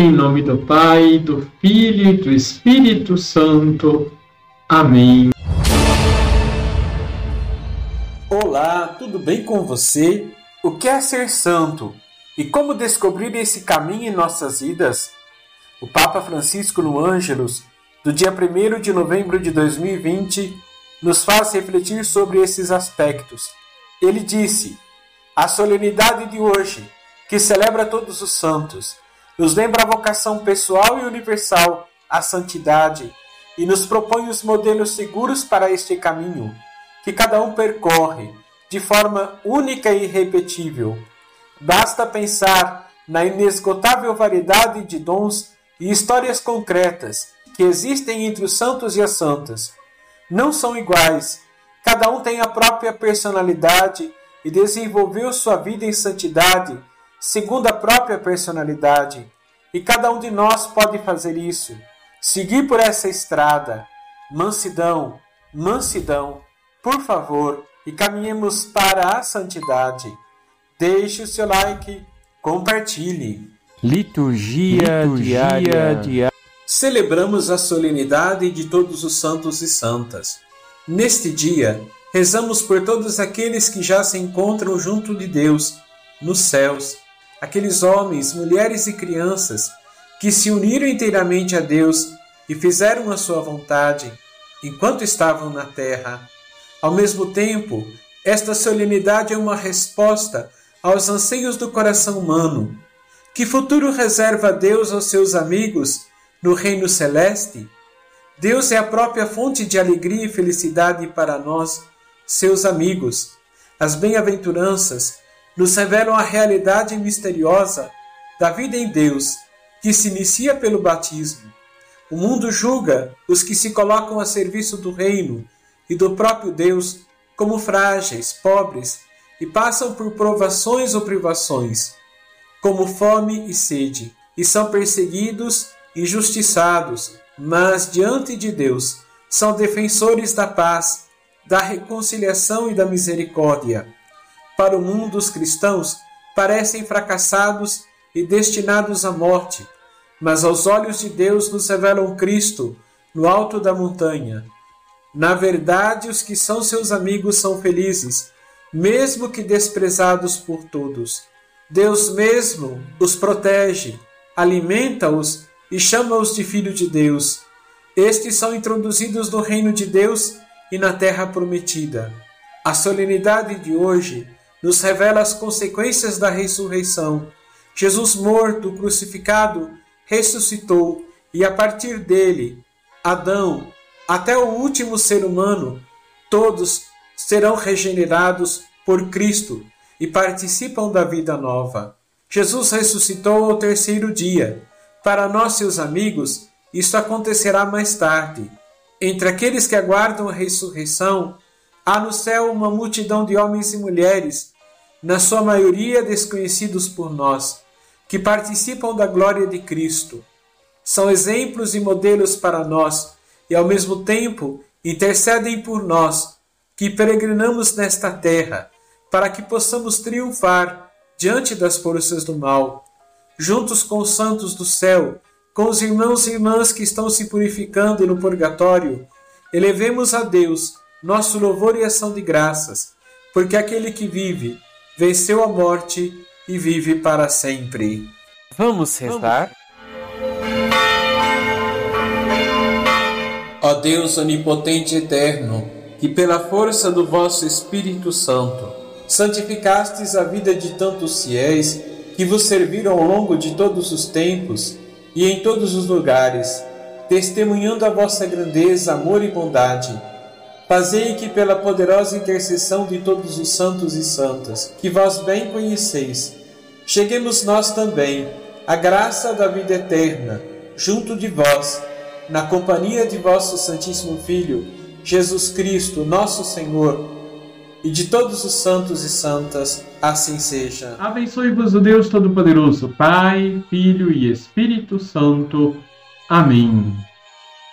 Em nome do Pai, do Filho e do Espírito Santo. Amém. Olá, tudo bem com você? O que é ser santo? E como descobrir esse caminho em nossas vidas? O Papa Francisco no Ângelus, do dia 1 de novembro de 2020, nos faz refletir sobre esses aspectos. Ele disse: A solenidade de hoje, que celebra todos os santos, nos lembra a vocação pessoal e universal à santidade e nos propõe os modelos seguros para este caminho, que cada um percorre de forma única e irrepetível. Basta pensar na inesgotável variedade de dons e histórias concretas que existem entre os santos e as santas. Não são iguais, cada um tem a própria personalidade e desenvolveu sua vida em santidade segundo a própria personalidade. E cada um de nós pode fazer isso. Seguir por essa estrada. Mansidão, mansidão, por favor, e caminhemos para a santidade. Deixe o seu like, compartilhe. Liturgia, Liturgia diária. diária. Celebramos a solenidade de todos os santos e santas. Neste dia, rezamos por todos aqueles que já se encontram junto de Deus, nos céus aqueles homens, mulheres e crianças que se uniram inteiramente a Deus e fizeram a sua vontade enquanto estavam na terra. Ao mesmo tempo, esta solenidade é uma resposta aos anseios do coração humano. Que futuro reserva Deus aos seus amigos no reino celeste? Deus é a própria fonte de alegria e felicidade para nós, seus amigos. As bem-aventuranças nos revelam a realidade misteriosa da vida em Deus, que se inicia pelo batismo. O mundo julga os que se colocam a serviço do reino e do próprio Deus como frágeis, pobres e passam por provações ou privações, como fome e sede, e são perseguidos, injustiçados, mas diante de Deus são defensores da paz, da reconciliação e da misericórdia para o mundo os cristãos parecem fracassados e destinados à morte, mas aos olhos de Deus nos revelam Cristo no alto da montanha. Na verdade, os que são seus amigos são felizes, mesmo que desprezados por todos. Deus mesmo os protege, alimenta-os e chama-os de filho de Deus. Estes são introduzidos no reino de Deus e na terra prometida. A solenidade de hoje nos revela as consequências da ressurreição. Jesus morto, crucificado, ressuscitou e a partir dele, Adão, até o último ser humano, todos serão regenerados por Cristo e participam da vida nova. Jesus ressuscitou ao terceiro dia. Para nós, seus amigos, isso acontecerá mais tarde. Entre aqueles que aguardam a ressurreição, Há no céu uma multidão de homens e mulheres, na sua maioria desconhecidos por nós, que participam da glória de Cristo. São exemplos e modelos para nós e, ao mesmo tempo, intercedem por nós, que peregrinamos nesta terra, para que possamos triunfar diante das forças do mal. Juntos com os santos do céu, com os irmãos e irmãs que estão se purificando no purgatório, elevemos a Deus nosso louvor e ação de graças, porque aquele que vive venceu a morte e vive para sempre. Vamos rezar? Ó Deus onipotente e eterno, que pela força do vosso Espírito Santo santificastes a vida de tantos fiéis que vos serviram ao longo de todos os tempos e em todos os lugares, testemunhando a vossa grandeza, amor e bondade Fazei que, pela poderosa intercessão de todos os santos e santas, que vós bem conheceis, cheguemos nós também à graça da vida eterna, junto de vós, na companhia de vosso Santíssimo Filho, Jesus Cristo, nosso Senhor, e de todos os santos e santas, assim seja. Abençoe-vos o Deus Todo-Poderoso, Pai, Filho e Espírito Santo. Amém.